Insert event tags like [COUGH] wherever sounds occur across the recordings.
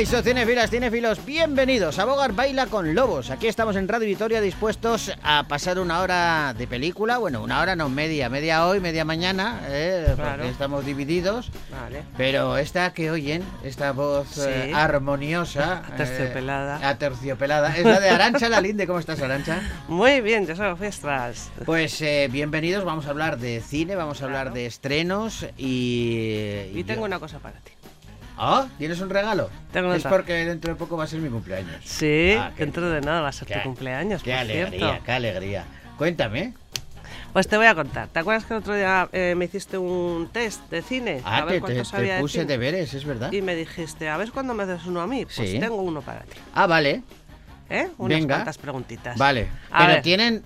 Kaiso, cinefilas, cinefilos, bienvenidos a Bogar Baila con Lobos. Aquí estamos en Radio Vitoria dispuestos a pasar una hora de película. Bueno, una hora no, media. Media hoy, media mañana, eh, Claro. porque estamos divididos. Vale. Pero esta que oyen, esta voz Sí. eh, armoniosa... [LAUGHS] eh, Aterciopelada. aterciopelada. Es la de Arancha Lalinde. ¿Cómo estás, Arancha? Muy bien, ya son fiestas. Pues eh, bienvenidos, vamos a hablar de cine, vamos a hablar Claro. de estrenos y... Y tengo yo- una cosa para ti. ¿Ah? ¿Tienes un regalo? Tengo es nota. porque dentro de poco va a ser mi cumpleaños. Sí, Ah, qué dentro de nada va a ser Qué- tu cumpleaños, Qué por alegría, cierto. qué alegría. Cuéntame. Pues te voy a contar. ¿Te acuerdas que el otro día eh, me hiciste un test de cine? Ah, a ver te, cuánto te- sabía te de puse deberes, es verdad. Y me dijiste, a ver cuándo me das uno a mí. Pues Sí. tengo uno para ti. Ah, vale, ¿Eh? Unas Venga. cuantas preguntitas. vale. A Pero ver. tienen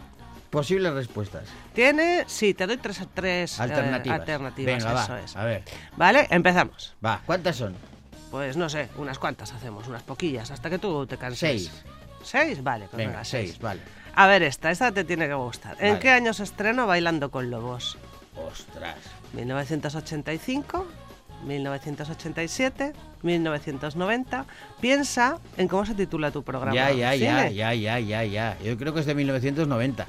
posibles respuestas. Tiene, sí, te doy tres, tres eh, Alternativas. Venga, eso va. es. A ver, Vale, empezamos. va. ¿Cuántas son? Pues no sé, unas cuantas hacemos, unas poquillas, hasta que tú te canses. Seis. ¿Seis? Vale, pues Venga, venga, seis, vale. A ver esta, esta te tiene que gustar. ¿En Vale. qué año se estrenó Bailando con Lobos? Ostras. ¿1985? ¿1987? ¿1990? Piensa en cómo se titula tu programa. Ya, ya, ya, Cine. ya, ya, ya, ya. Yo creo que es de 1990.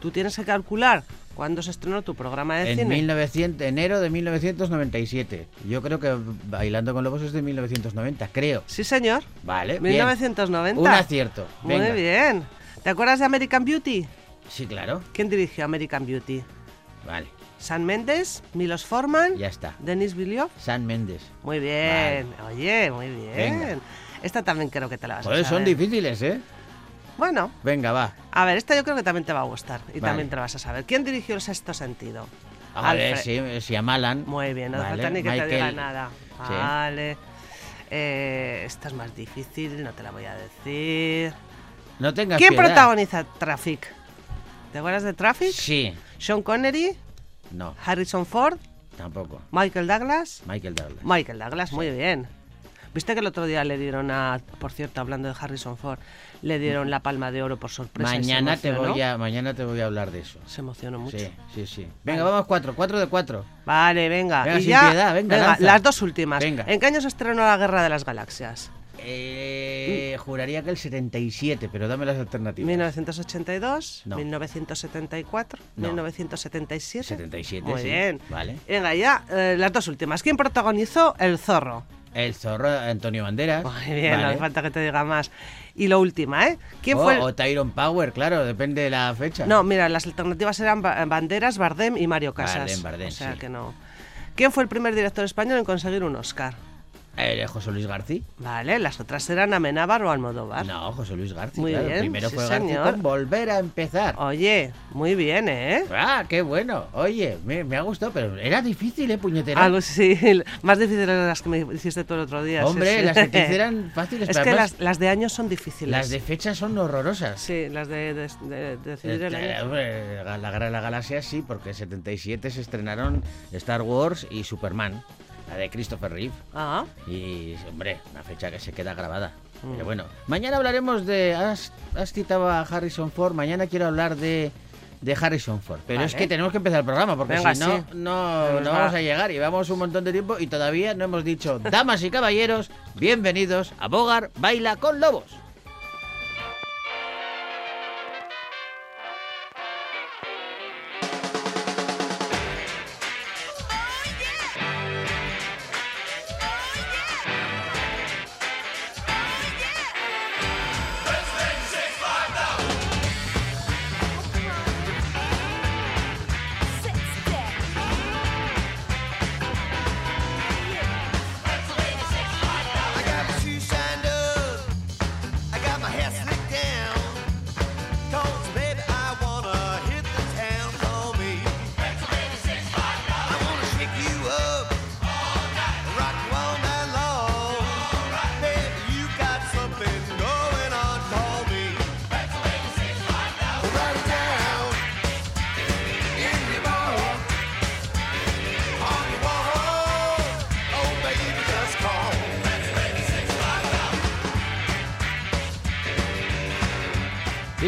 Tú tienes que calcular cuándo se estrenó tu programa de En cine. 1900, enero de 1997. Yo creo que Bailando con Lobos es de 1990, creo. Sí, señor. Vale, bien. 1990. Un acierto. Muy bien. ¿Te acuerdas de American Beauty? Sí, claro. ¿Quién dirigió American Beauty? Vale, San Méndez, Milos Forman, ya está. Denis Villeneuve. San Méndez. Muy bien, oye, muy bien. Venga. Esta también creo que te la vas Joder, a son saber. difíciles, ¿eh? Bueno, Venga, va. a ver, esta yo creo que también te va a gustar y Vale. también te la vas a saber. ¿Quién dirigió el sexto sentido? A ver, sí, si amalan. Muy bien, no Vale, falta ni que te diga Michael- nada. Sí. Vale. Eh, esta es más difícil, no te la voy a decir. No tengas ¿Quién piedad. protagoniza Traffic? ¿Te acuerdas de Traffic? Sí. Sean Connery, No, Harrison Ford, tampoco. Michael Douglas. Michael Douglas. Michael Douglas, muy bien. ¿Viste que el otro día le dieron a, por cierto, hablando de Harrison Ford, le dieron la palma de oro por sorpresa? mañana te voy a mañana te voy a hablar de eso. Se emocionó mucho. Sí, sí, sí. Venga, vamos cuatro, cuatro de cuatro. Vale, venga. Venga, y sin ya, piedad, venga, las dos últimas. Venga. ¿En qué año se estrenó la Guerra de las Galaxias? Eh, juraría que el 77, pero dame las alternativas. 1982, No. 1974, No. 1977. 77, Muy sí. bien. Vale. Venga, ya, eh, las dos últimas. ¿Quién protagonizó El Zorro? El zorro Antonio Banderas. Muy bien, no hace falta que te diga más. Y lo última, ¿eh? ¿Quién O- fue el- o Tyron Power, claro, depende de la fecha. No, mira, las alternativas eran Ba- Banderas, Bardem y Mario Casas. Bardem, Bardem, o sea sí. que no. ¿Quién fue el primer director español en conseguir un Oscar? Eh, José Luis García. Vale, las otras eran Amenábar o Almodóvar. No, José Luis García. Muy claro. bien, Primero sí, fue García señor. con volver a empezar. Oye, muy bien, ¿eh? Ah, qué bueno. Oye, me, me ha gustado, pero era difícil, ¿eh, puñetera? Algo sí, más difíciles de las que me hiciste tú el otro día. Hombre, sí. las que [LAUGHS] te hicieran fáciles. Es que además, las, las de años son difíciles. las de fechas son horrorosas. Sí, las de, de- de- de decidir el Eh, año. la Guerra de la Galaxia sí, porque en 77 se estrenaron Star Wars y Superman, la de Christopher Reeve. Ah, Y, hombre, una fecha que se queda grabada. Mm. Pero bueno, mañana hablaremos de... Has, has citado a Harrison Ford, mañana quiero hablar de, de Harrison Ford. Pero es que tenemos que empezar el programa, porque Venga, si no, sí. no, no va. vamos a llegar. Y vamos un montón de tiempo y todavía no hemos dicho, damas y caballeros, bienvenidos a Bogar Baila con Lobos.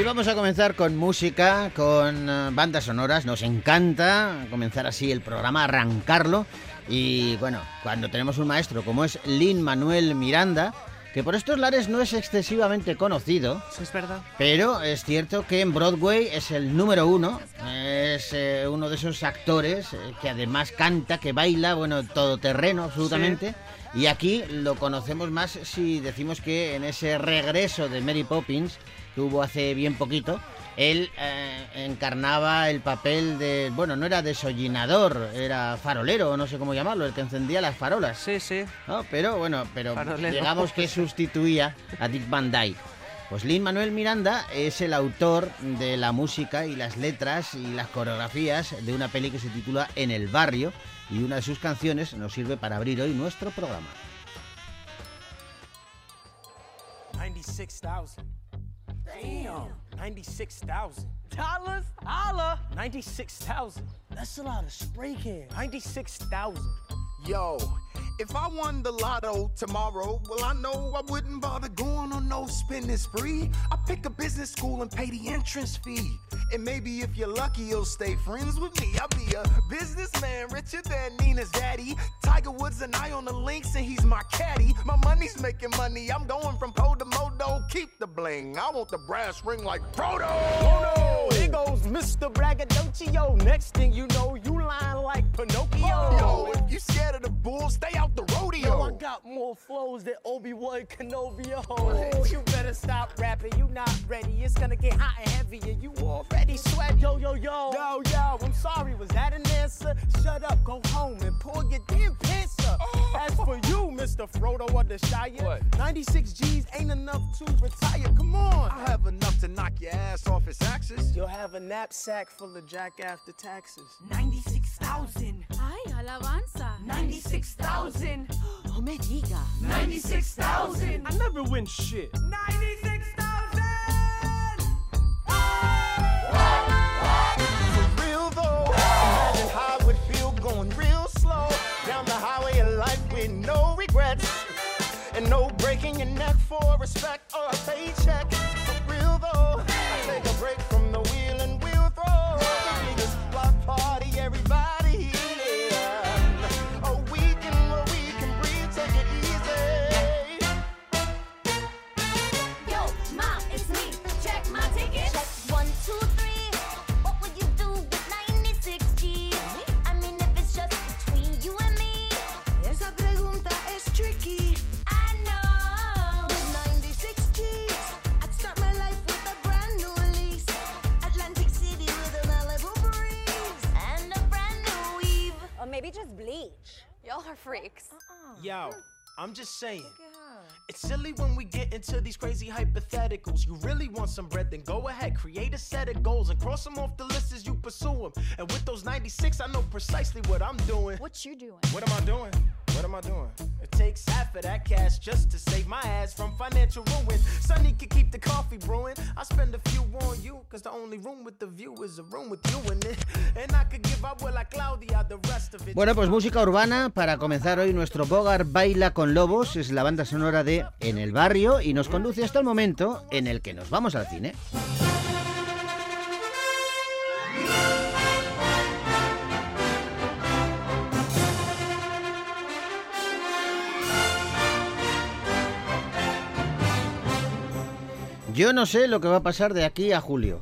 Vamos a comenzar con música, con eh, bandas sonoras. Nos encanta comenzar así el programa, arrancarlo. Y bueno, cuando tenemos un maestro como es Lin Manuel Miranda, que por estos lares no es excesivamente conocido, Sí, es verdad. pero es cierto que en Broadway es el número uno, es eh, uno de esos actores eh, que además canta, que baila, bueno, todoterreno absolutamente. Y aquí lo conocemos más si decimos que en ese regreso de Mary Poppins, que hubo hace bien poquito, él eh, encarnaba el papel de, bueno, no era desollinador, era farolero, no sé cómo llamarlo, el que encendía las farolas. Sí, sí. ¿no? Pero bueno, pero Farolero. digamos que sustituía a Dick Van Dyke. Pues Lin Manuel Miranda es el autor de la música y las letras y las coreografías de una peli que se titula En el barrio y una de sus canciones nos sirve para abrir hoy nuestro programa. 96,000. Damn. 96,000. Dollars? Holla! 96,000. That's a lot of spray cans. 96,000. Yo, if I won the lotto tomorrow, well, I know I wouldn't bother going on no spending spree. I pick a business school and pay the entrance fee. And maybe if you're lucky, you'll stay friends with me. I'll be a businessman richer than Nina's daddy. Tiger Woods and I on the links, and he's my caddy. My money's making money. I'm going from po to modo. Keep the bling. I want the brass ring like Frodo. Oh no, here goes Mr. Braggadocio. Next thing you know, you lying like Pinocchio. Yo, if you scared of the bull, stay out the rodeo. Yo, I got more flows than Obi-Wan Kenobi. Oh, you better stop rapping. You not ready. It's gonna get hot and heavy, and you already sweat. Yo, yo, yo. Yo, yo. I'm sorry. Was that an answer? Shut up. Go home and pull your damn pants up. Oh. As for you, Mr. Frodo of the Shire, What? 96 G's ain't enough to retire. Come on. I have enough to knock your ass off its axis. You'll have a knapsack full of jack after taxes. 96,000. ¡Ay, alabanza! 96,000. No [GASPS] me diga. 96,000. I never win shit. 96,000. For real though, imagine how it would feel going real slow down the highway of life with no regrets and no breaking your neck for respect or a paycheck. Yo, I'm just saying. It's silly when we get into these crazy hypotheticals. You really want some bread, then go ahead, create a set of goals and cross them off the list as you pursue them. And with those 96, I know precisely what I'm doing. What you doing? What am I doing? What am I doing? It takes half of that cash just to save my ass from financial ruin. Sonny can keep the coffee brewing. I spend a few on you, cause the only room with the view is a room with you in it. And I could give up well like Claudia, the rest of it. Bueno, pues música urbana para comenzar hoy nuestro Bogar Baila con Lobos, es la banda sonora de En el barrio y nos conduce hasta el momento en el que nos vamos al cine. Yo no sé lo que va a pasar de aquí a julio.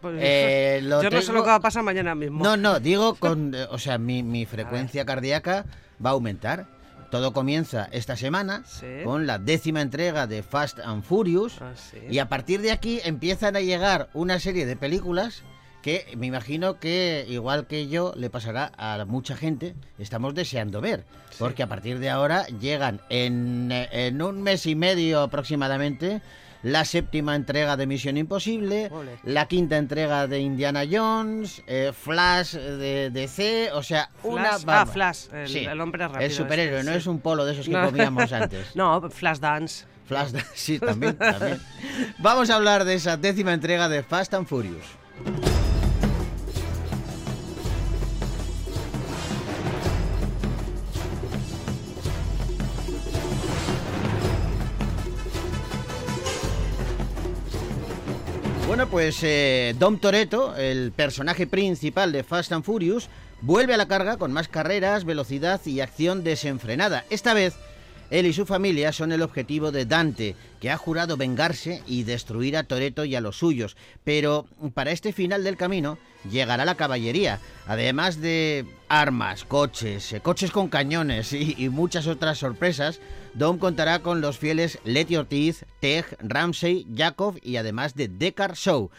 Pues, Eh, yo no sé lo que va a pasar mañana mismo. No, no, digo [LAUGHS] con, eh, o sea, mi, mi frecuencia cardíaca va a aumentar. Todo comienza esta semana Sí. con la décima entrega de Fast and Furious Ah, sí. y a partir de aquí empiezan a llegar una serie de películas que me imagino que igual que yo le pasará a mucha gente, estamos deseando ver, porque a partir de ahora llegan en, en un mes y medio aproximadamente la séptima entrega de Misión Imposible, Ole. la quinta entrega de Indiana Jones, eh, Flash de DC, o sea, una... Flash- ah, vamos. Flash, el- el hombre rápido El superhéroe, este, no sí. es un polo de esos que No. comíamos antes. [LAUGHS] No, Flash Dance. Flash, sí, también, también. Vamos a hablar de esa décima entrega de Fast and Furious. Bueno, pues eh, Dom Toretto, el personaje principal de Fast and Furious, vuelve a la carga con más carreras, velocidad y acción desenfrenada. Esta vez, él y su familia son el objetivo de Dante, que ha jurado vengarse y destruir a Toreto y a los suyos. Pero para este final del camino llegará la caballería, además de armas, coches, eh, coches con cañones y, muchas otras sorpresas. Dom contará con los fieles Letty Ortiz, Tej, Ramsey, Jakov y además de Deckard Show.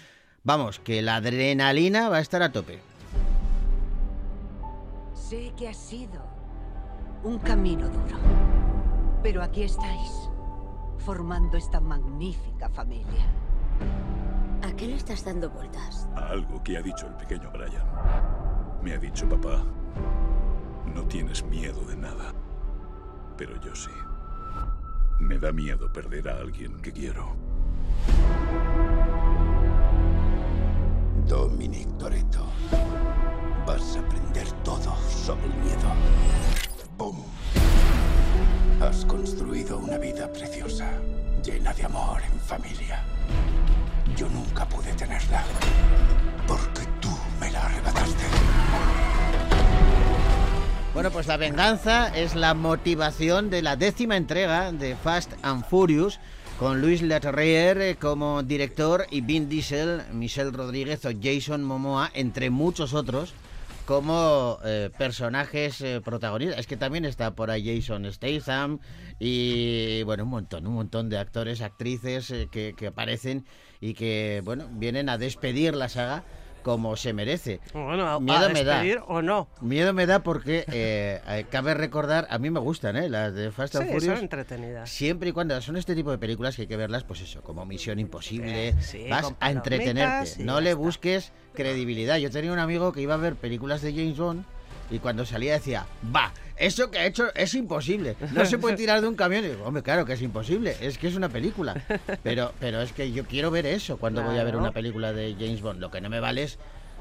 Vamos, que la adrenalina va a estar a tope. Sé que ha sido un camino duro, pero aquí estáis, formando esta magnífica familia. ¿A qué le estás dando vueltas? A algo que ha dicho el pequeño Brian. Me ha dicho, papá, no tienes miedo de nada. Pero yo sí. Me da miedo perder a alguien que quiero. Dominic Toretto, vas a aprender todo sobre el miedo. ¡Bum! Has construido una vida preciosa, llena de amor en familia. Yo nunca pude tenerla, porque tú me la arrebataste. Bueno, pues la venganza es la motivación de la décima entrega de Fast and Furious, con Luis Leterrier eh, como director y Vin Diesel, Michelle Rodríguez o Jason Momoa, entre muchos otros, como eh, personajes eh, protagonistas. Es que también está por ahí Jason Statham y, bueno, un montón, un montón de actores, actrices eh, que, que aparecen y que, bueno, vienen a despedir la saga como se merece. Bueno, Miedo me da. o no. Miedo me da porque eh, eh, cabe recordar, a mí me gustan, ¿eh? Las de Fast and Sí, Furious. son entretenidas. Siempre y cuando son este tipo de películas que hay que verlas, pues eso, como Misión Imposible, Eh, sí, vas a entretenerte, no le busques credibilidad. Yo tenía un amigo que iba a ver películas de James Bond y cuando salía decía, va, eso que ha hecho es imposible, no se puede [LAUGHS] tirar de un camión. Y digo, hombre, claro que es imposible, es que es una película. Pero, pero es que yo quiero ver eso cuando voy a ver una película de James Bond. Lo que no me vale es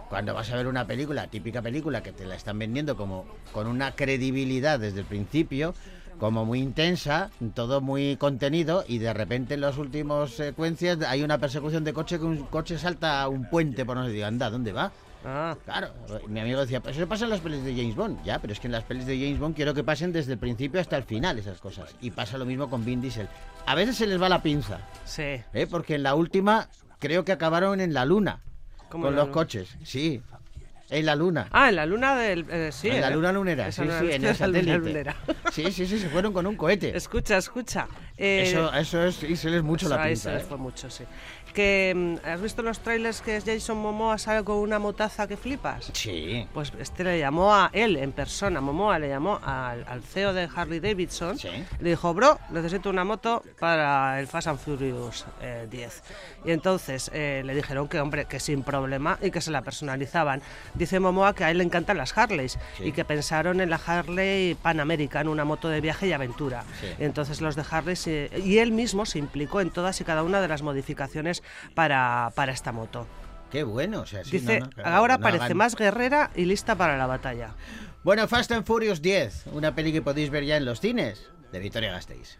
cuando vas a ver una película, típica película, que te la están vendiendo como con una credibilidad desde el principio, como muy intensa, todo muy contenido, y de repente en las últimas secuencias hay una persecución de coche que un coche salta a un puente por no sé, digo, anda, ¿dónde va? Ah, Claro, mi amigo decía, pues eso pasa en las pelis de James Bond, ya, pero es que en las pelis de James Bond quiero que pasen desde el principio hasta el final esas cosas. Y pasa lo mismo con Vin Diesel. A veces se les va la pinza, sí. ¿eh? porque en la última creo que acabaron en la luna ¿Cómo con la los luna? coches, sí, en la luna. Ah, en la luna del... eh, sí, en la eh. luna lunera, sí, sí, en el [LAUGHS] satélite. lunera. Sí, sí, sí, se fueron con un cohete. Escucha, escucha. eh, Eso, eso es, y se les mucho la ahí pinza. se les fue mucho, sí. Que, mm, ¿Has visto los trailers que Jason Momoa sale con una motaza que flipas? Sí. Pues este le llamó a él en persona, Momoa le llamó al, al CEO de Harley Davidson. Sí. Le dijo, bro, necesito una moto para el Fast and Furious eh, 10. Y entonces eh, le dijeron que, hombre, que sin problema y que se la personalizaban. Dice Momoa que a él le encantan las Harleys Sí. y que pensaron en la Harley Pan American, una moto de viaje y aventura. Sí. Entonces los de Harley se- y él mismo se implicó en todas y cada una de las modificaciones para, para esta moto. Qué bueno, o sea, sí, Dice, no, no, claro, ahora no parece hagan- más guerrera y lista para la batalla. Bueno, Fast and Furious 10, una peli que podéis ver ya en los cines, de Victoria Gasteiz.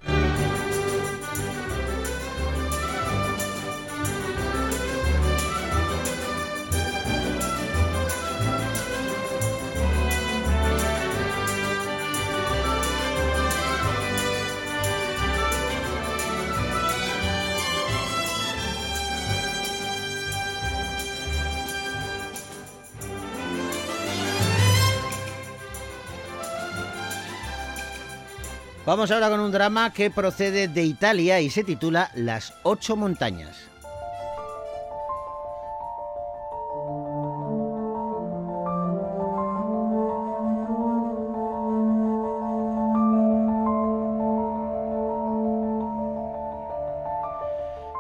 Vamos ahora con un drama que procede de Italia y se titula Las ocho montañas.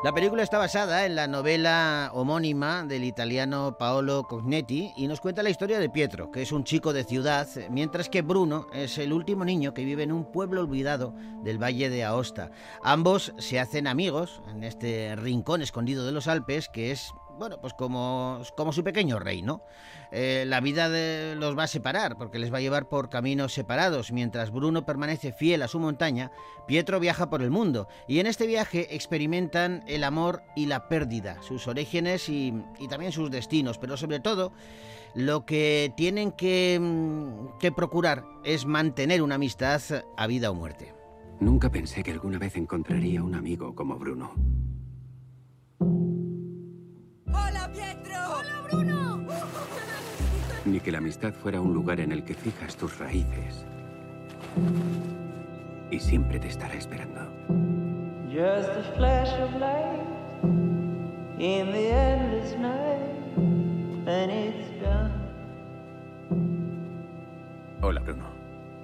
La película está basada en la novela homónima del italiano Paolo Cognetti y nos cuenta la historia de Pietro, que es un chico de ciudad, mientras que Bruno es el último niño que vive en un pueblo olvidado del valle de Aosta. Ambos se hacen amigos en este rincón escondido de los Alpes, que es bueno, pues como, como su pequeño rey, ¿no? Eh, la vida de- los va a separar, porque les va a llevar por caminos separados. Mientras Bruno permanece fiel a su montaña, Pietro viaja por el mundo. Y en este viaje experimentan el amor y la pérdida, sus orígenes y, y también sus destinos, pero sobre todo lo que tienen que, mm, que procurar es mantener una amistad a vida o muerte. Nunca pensé que alguna vez encontraría un amigo como Bruno. ¡Hola, Pietro! ¡Hola, Bruno! Ni que la amistad fuera un lugar en el que fijas tus raíces. Y siempre te estará esperando. Just a flash of light in the endless night, and it's gone. Hola, Bruno.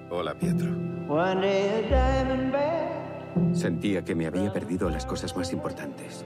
Hola, Pietro. One day a diamond bag Sentía que me había perdido las cosas más importantes.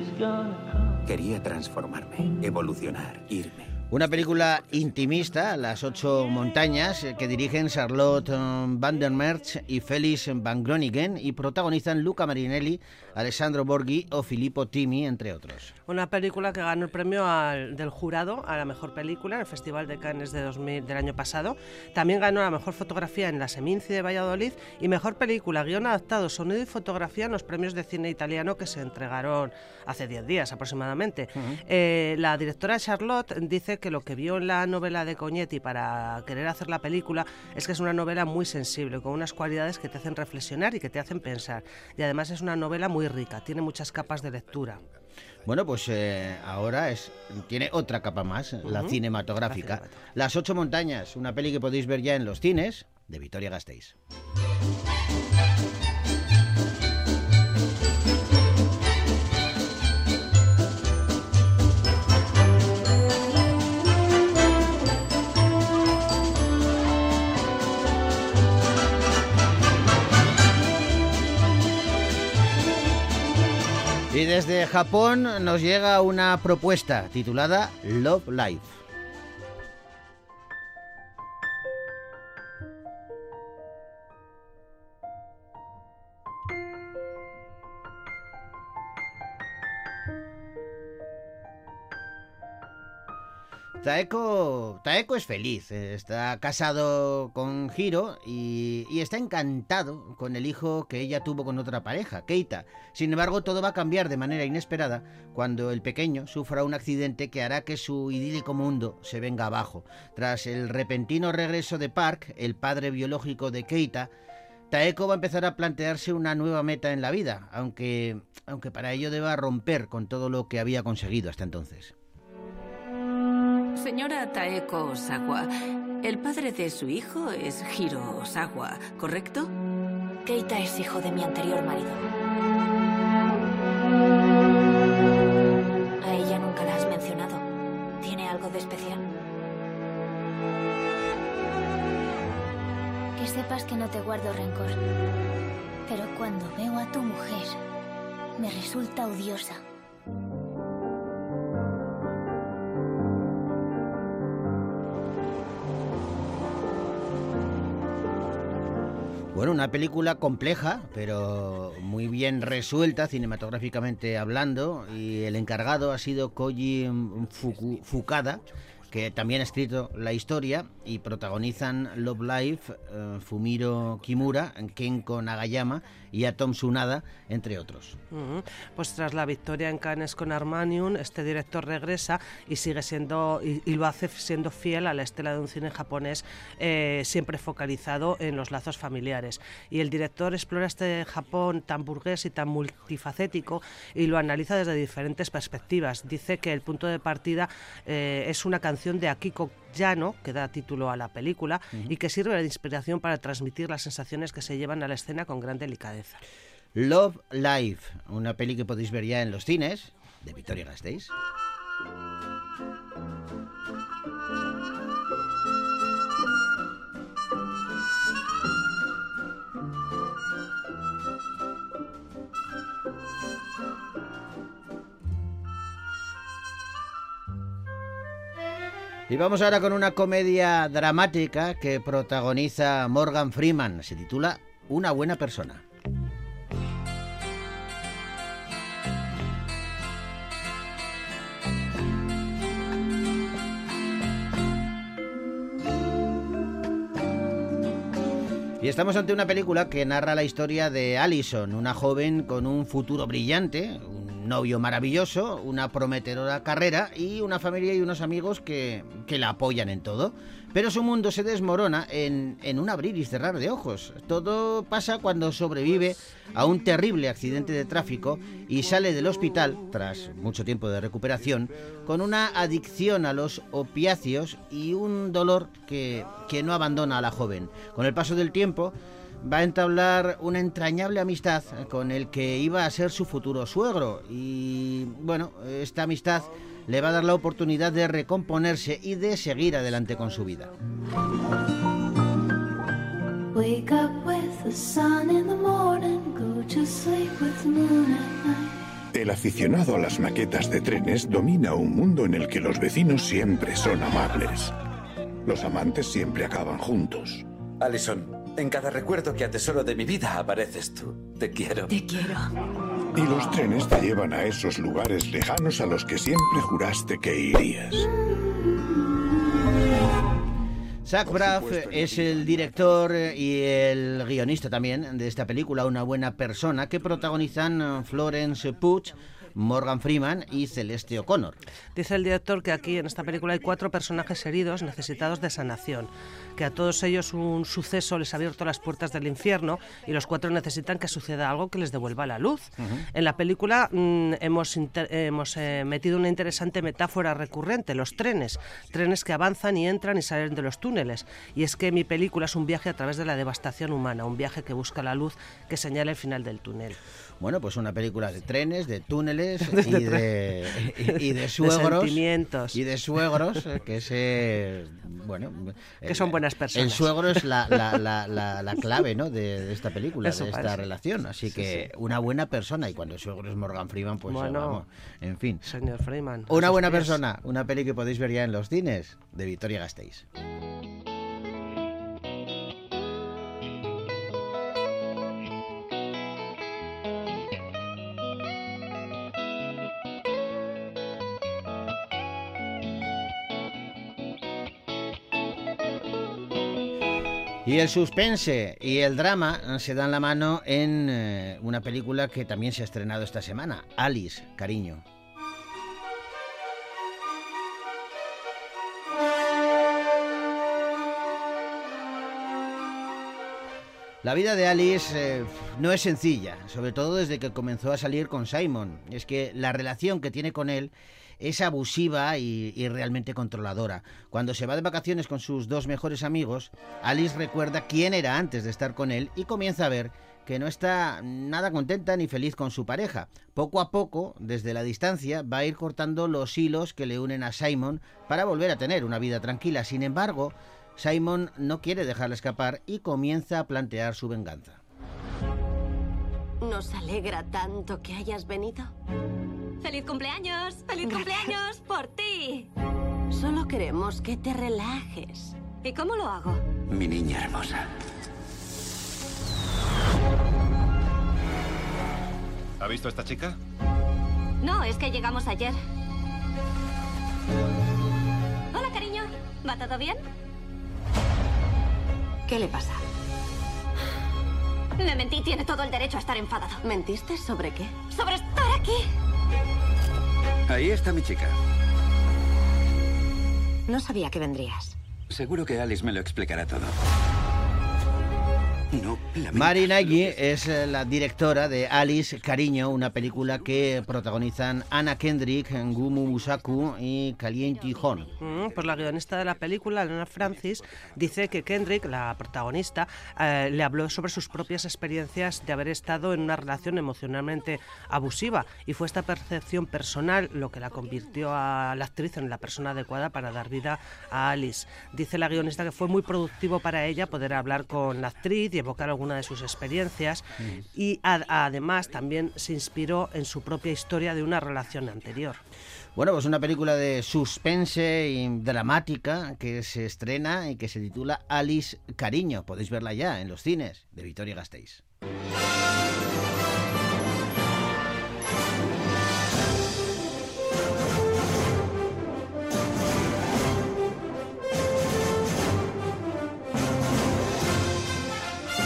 is gonna come. Quería transformarme, evolucionar, irme. Una película intimista, Las ocho montañas, eh, que dirigen Charlotte eh, Van der Merch y Félix Van Groningen y protagonizan Luca Marinelli, Alessandro Borghi o Filippo Timi, entre otros. Una película que ganó el premio al- del jurado a la mejor película en el Festival de Cannes de 2000 del año pasado. También ganó la mejor fotografía en la Seminci de Valladolid y mejor película, guion adaptado, sonido y fotografía en los premios de cine italiano que se entregaron hace 10 días aproximadamente. Eh, la directora Charlotte dice que lo que vio en la novela de Cognetti para querer hacer la película es que es una novela muy sensible, con unas cualidades que te hacen reflexionar y que te hacen pensar. Y además es una novela muy rica, tiene muchas capas de lectura. Bueno, pues eh, ahora es, tiene otra capa más, la cinematográfica. Las ocho montañas, una peli que podéis ver ya en los cines de Vitoria Gasteiz. Y desde Japón nos llega una propuesta titulada Love Life. Taeko, Taeko es feliz, eh, está casado con Hiro y, está encantado con el hijo que ella tuvo con otra pareja, Keita. Sin embargo, todo va a cambiar de manera inesperada cuando el pequeño sufra un accidente que hará que su idílico mundo se venga abajo. Tras el repentino regreso de Park, el padre biológico de Keita, Taeko va a empezar a plantearse una nueva meta en la vida, aunque, aunque para ello deba romper con todo lo que había conseguido hasta entonces. Señora Taeko Osawa, el padre de su hijo es Hiro Osawa, ¿correcto? Keita es hijo de mi anterior marido. A ella nunca la has mencionado. ¿Tiene algo de especial? Que sepas que no te guardo rencor. Pero cuando veo a tu mujer, me resulta odiosa. Bueno, una película compleja, pero muy bien resuelta cinematográficamente hablando. Y el encargado ha sido Koji Fukada, que también ha escrito la historia y protagonizan Love Life, eh, Fumiro Kimura, Kenko Nagayama y Atom Tsunada, entre otros. Pues tras la victoria en Cannes con Armanium, este director regresa y sigue siendo y, y lo hace siendo fiel a la estela de un cine japonés eh, siempre focalizado en los lazos familiares. Y el director explora este Japón tan burgués y tan multifacético y lo analiza desde diferentes perspectivas. Dice que el punto de partida eh, es una canción de Akiko Yano, que da título a la película, y que sirve de inspiración para transmitir las sensaciones que se llevan a la escena con gran delicadeza. Love Life, una peli que podéis ver ya en los cines de Victoria Gasteiz. Y vamos ahora con una comedia dramática que protagoniza Morgan Freeman. Se titula Una buena persona. Y estamos ante una película que narra la historia de Allison, una joven con un futuro brillante, novio maravilloso, una prometedora carrera y una familia y unos amigos que, que la apoyan en todo. Pero su mundo se desmorona en, en un abrir y cerrar de ojos. Todo pasa cuando sobrevive a un terrible accidente de tráfico y sale del hospital, tras mucho tiempo de recuperación, con una adicción a los opiáceos y un dolor que, que no abandona a la joven. Con el paso del tiempo, va a entablar una entrañable amistad con el que iba a ser su futuro suegro. Y bueno, esta amistad le va a dar la oportunidad de recomponerse y de seguir adelante con su vida. Wake up with the sun in the morning, go to sleep with the moon at night. El aficionado a las maquetas de trenes domina un mundo en el que los vecinos siempre son amables. Los amantes siempre acaban juntos. Alison, en cada recuerdo que atesoro de mi vida apareces tú. Te quiero. Te quiero. Y los trenes te llevan a esos lugares lejanos a los que siempre juraste que irías. Zach Braff es el director y el guionista también de esta película, Una buena persona, que protagonizan eh, Florence Pugh, Morgan Freeman y Celeste O'Connor. Dice el director que aquí en esta película hay cuatro personajes heridos necesitados de sanación, que a todos ellos un suceso les ha abierto las puertas del infierno y los cuatro necesitan que suceda algo que les devuelva la luz. En la película mm, hemos, hemos eh, metido una interesante metáfora recurrente, los trenes, trenes que avanzan y entran y salen de los túneles. Y es que mi película es un viaje a través de la devastación humana, un viaje que busca la luz que señala el final del túnel. Bueno, pues una película de trenes, de túneles [LAUGHS] De y, de, y, y de De suegros. sentimientos. Y de suegros, eh, que se. Bueno. Que son buenas personas. El suegro es la, la, la, la- la clave, ¿no? De, de esta película, Eso de esta parece. relación. Así Sí, que sí. una buena persona. Y cuando el suegro es Morgan Freeman, pues. eh, Bueno. vamos, en fin. Señor Freeman. Una buena pies. persona, una peli que podéis ver ya en los cines, de Victoria Gasteiz. Y el suspense y el drama se dan la mano en eh, una película que también se ha estrenado esta semana, Alice, cariño. La vida de Alice eh, no es sencilla, sobre todo desde que comenzó a salir con Simon. Es que la relación que tiene con él es abusiva y, y realmente controladora. Cuando se va de vacaciones con sus dos mejores amigos, Alice recuerda quién era antes de estar con él y comienza a ver que no está nada contenta ni feliz con su pareja. Poco a poco, desde la distancia, va a ir cortando los hilos que le unen a Simon para volver a tener una vida tranquila. Sin embargo, Simon no quiere dejarla escapar y comienza a plantear su venganza. Nos alegra tanto que hayas venido. ¡Feliz cumpleaños! ¡Feliz cumpleaños por ti! Solo queremos que te relajes. ¿Y cómo lo hago? Mi niña hermosa. ¿Ha visto a esta chica? No, es que llegamos ayer. Hola, cariño. ¿Va todo bien? ¿Qué le pasa? Le mentí, tiene todo el derecho a estar enfadado. ¿Mentiste sobre qué? Sobre estar aquí. Ahí está mi chica. No sabía que vendrías. Seguro que Alice me lo explicará todo. No. Mari Nagy es eh, la directora de Alice Cariño, una película que protagonizan Anna Kendrick, Ngumu Musaku y Kalienti Hon. Mm, pues la guionista de la película, Elena Francis, dice que Kendrick, la protagonista, eh, le habló sobre sus propias experiencias de haber estado en una relación emocionalmente abusiva y fue esta percepción personal lo que la convirtió a la actriz en la persona adecuada para dar vida a Alice. Dice la guionista que fue muy productivo para ella poder hablar con la actriz y evocar alguna de sus experiencias y además también se inspiró en su propia historia de una relación anterior. Bueno, pues una película de suspense y dramática que se estrena y que se titula Alice Cariño. Podéis verla ya en los cines de Victoria Gasteiz.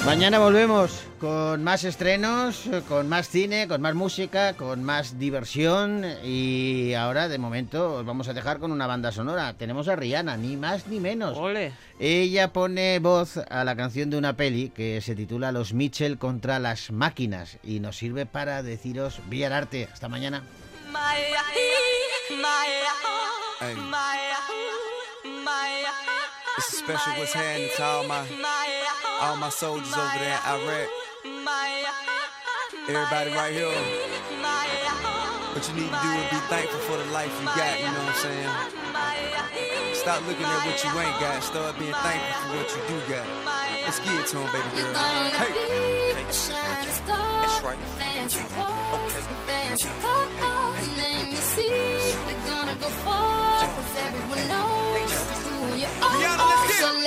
Mañana volvemos con más estrenos, con más cine, con más música, con más diversión y ahora de momento os vamos a dejar con una banda sonora. Tenemos a Rihanna, ni más ni menos. Ella pone voz a la canción de una peli que se titula Los Mitchell contra las máquinas y nos sirve para deciros Villar Arte. Hasta mañana. Hey. It's a special what's happening to all my all my soldiers over there in Iraq. Everybody right here. What you need to do is be thankful for the life you got, you know what I'm saying? Stop looking at what you ain't got, start being thankful for what you do got. Let's get it to 'em, baby girl. Hey. That's right. So live your life.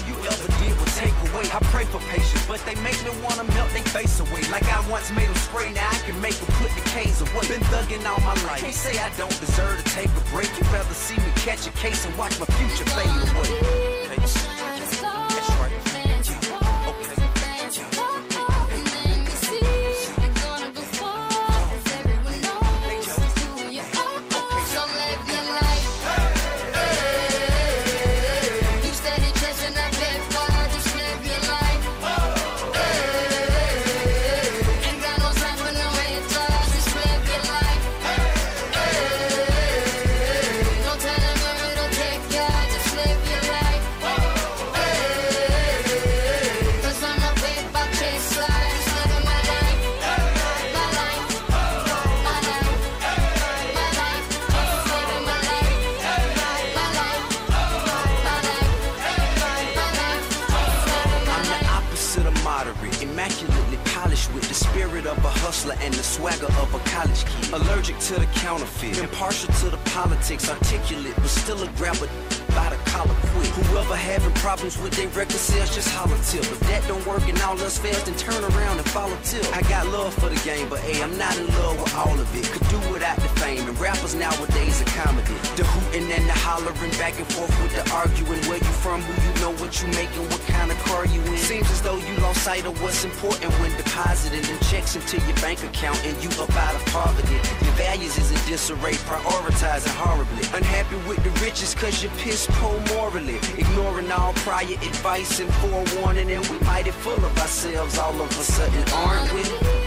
All you ever did was take away. I pray for patience, but they make me wanna melt their face away. Like I once made them spray, now I can make them put the K's away. Been thugging all my life. Can't say I don't deserve to take a break. You'd rather see me catch a case and watch my future fade away. Spirit of a hustler and the swagger of a college kid. Allergic to the counterfeit, impartial to the politics, articulate, but still a grabber by the collar quick. Whoever having problems with their record sales, just holler till. If that don't work and all else fails, then turn around and follow till. I got love for the game, but hey, I'm not in love with all of it. Could do without the fame, and rappers nowadays are comedy. The hooting and the hollering, back and forth with the arguing. Where you from, who you know, what you making, what kind of car you in. Seems as though you lost sight of what's important when depositing them checks into your bank account and you up out of poverty. Your values is in disarray, prioritizing horribly. Unhappy with the riches cause you're poor morally. Ignoring all prior advice and forewarning, and we mighty full of ourselves all of a sudden, aren't we?